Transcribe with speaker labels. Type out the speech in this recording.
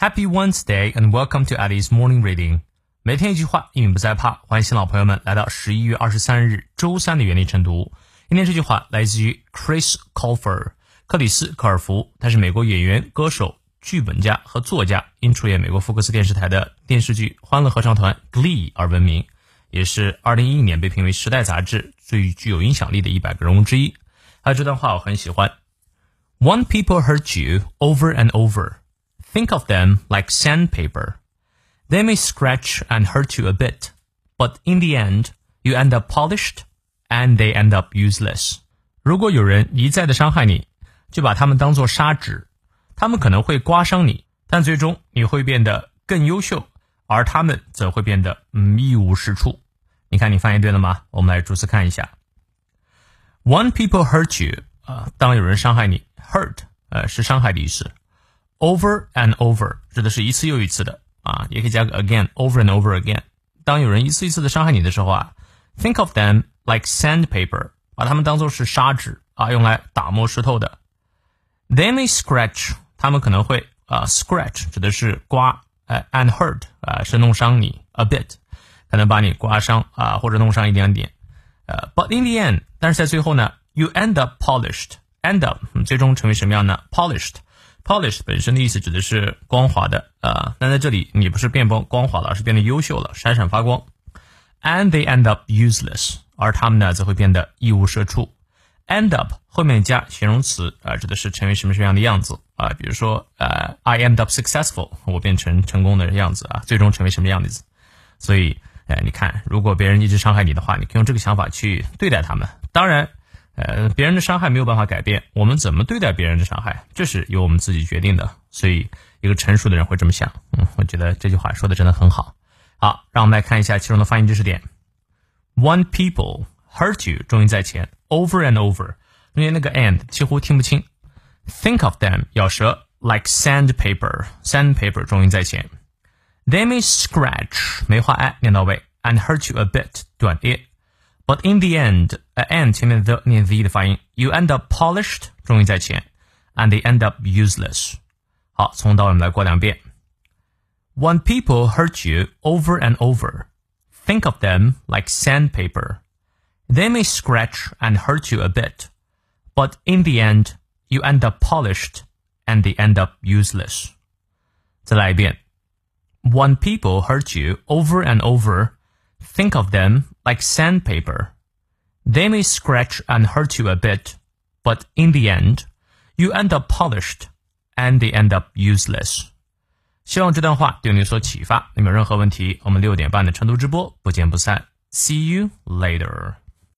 Speaker 1: Happy Wednesday and welcome to Alice Morning Reading。每天一句话，英语不再怕。欢迎新老朋友们来到十一月二十三日周三的原力晨读。今天这句话来自于 Chris Colfer，克里斯·科尔福，他是美国演员、歌手、剧本家和作家，因出演美国福克斯电视台的电视剧《欢乐合唱团》Glee 而闻名，也是二零一一年被评为《时代》杂志最具有影响力的一百个人物之一。还有这段话我很喜欢：One people hurt you over and over。Think of them like sandpaper. They may scratch and hurt you a bit, but in the end, you end up polished and they end up useless. 如果有人一再的伤害你，就把他们当做砂纸，他们可能会刮伤你，但最终你会变得更优秀，而他们则会变得嗯一无是处。你看，你翻译对了吗？我们来逐词看一下。One people hurt you 啊、呃，当有人伤害你，hurt 呃是伤害的意思。 Over and over 指的是一次又一次的啊，也可以加个 again，over and over again。当有人一次一次的伤害你的时候啊，think of them like sandpaper，把它们当做是砂纸啊，用来打磨石头的。They may scratch，他们可能会啊，scratch 指的是刮，呃，and hurt 啊是弄伤你 a bit，可能把你刮伤啊或者弄伤一点点。呃，but in the end，但是在最后呢，you end up polished，end up 最终成为什么样呢？polished。 Polish 本身的意思指的是光滑的啊，那在这里你不是变光光滑了，而是变得优秀了，闪闪发光。And they end up useless，而他们呢则会变得一无是处。End up 后面加形容词啊，指的是成为什么什么样的样子啊，比如说呃，I end up successful，我变成成功的样子啊，最终成为什么样子。所以，哎，你看，如果别人一直伤害你的话，你可以用这个想法去对待他们。当然。呃，别人的伤害没有办法改变，我们怎么对待别人的伤害，这是由我们自己决定的。所以，一个成熟的人会这么想。嗯，我觉得这句话说的真的很好。好，让我们来看一下其中的发音知识点。One people hurt you，重音在前，over and over，中间那个 and 几乎听不清。Think of them，咬舌，like sandpaper，sandpaper 重音在前。They may scratch，梅花 i 念到位，and hurt you a bit，短 e。But in the end, a end 前面 the 念 the 的发音，you end up polished 重音在前，and they end up useless。好，从到尾我们来过两遍。When people hurt you over and over, think of them like sandpaper. They may scratch and hurt you a bit, but in the end, you end up polished and they end up useless. 再来一遍。When people hurt you over and over, Think of them like sandpaper. They may scratch and hurt you a bit, but in the end, you end up polished and they end up useless. 希望这段话对你有所启发。你有任何问题，我们六点半的晨读直播不见不散。See you later.